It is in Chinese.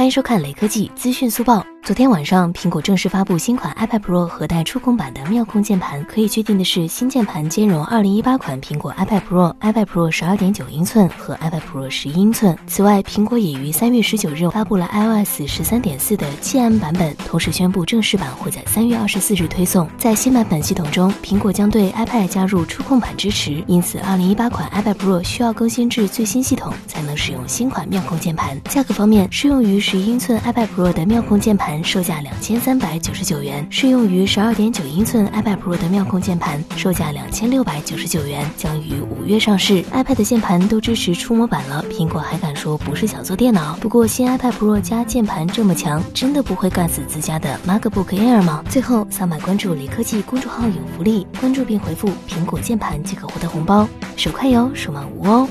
欢迎收看雷科技资讯速报。昨天晚上，苹果正式发布新款 iPad Pro 和带触控板的妙控键盘。可以确定的是，新键盘兼容2018款苹果 iPad Pro、iPad Pro 12.9英寸和 iPad Pro 11英寸。此外，苹果也于3月19日发布了 iOS 13.4的 7M 版本，同时宣布正式版会在3月24日推送。在新版本系统中，苹果将对 iPad 加入触控板支持，因此2018款 iPad Pro 需要更新至最新系统才能使用新款妙控键盘。价格方面，适用于11英寸 iPad Pro 的妙控键盘。售价两千三百九十九元，适用于十二点九英寸 iPad Pro 的妙控键盘，售价两千六百九十九元，将于五月上市。iPad 键盘都支持触摸板了，苹果还敢说不是小做电脑？不过新 iPad Pro 加键盘这么强，真的不会干死自家的 MacBook Air 吗？最后扫码关注雷科技公众号有福利，关注并回复苹果键盘即可获得红包，手快有，手慢无哦。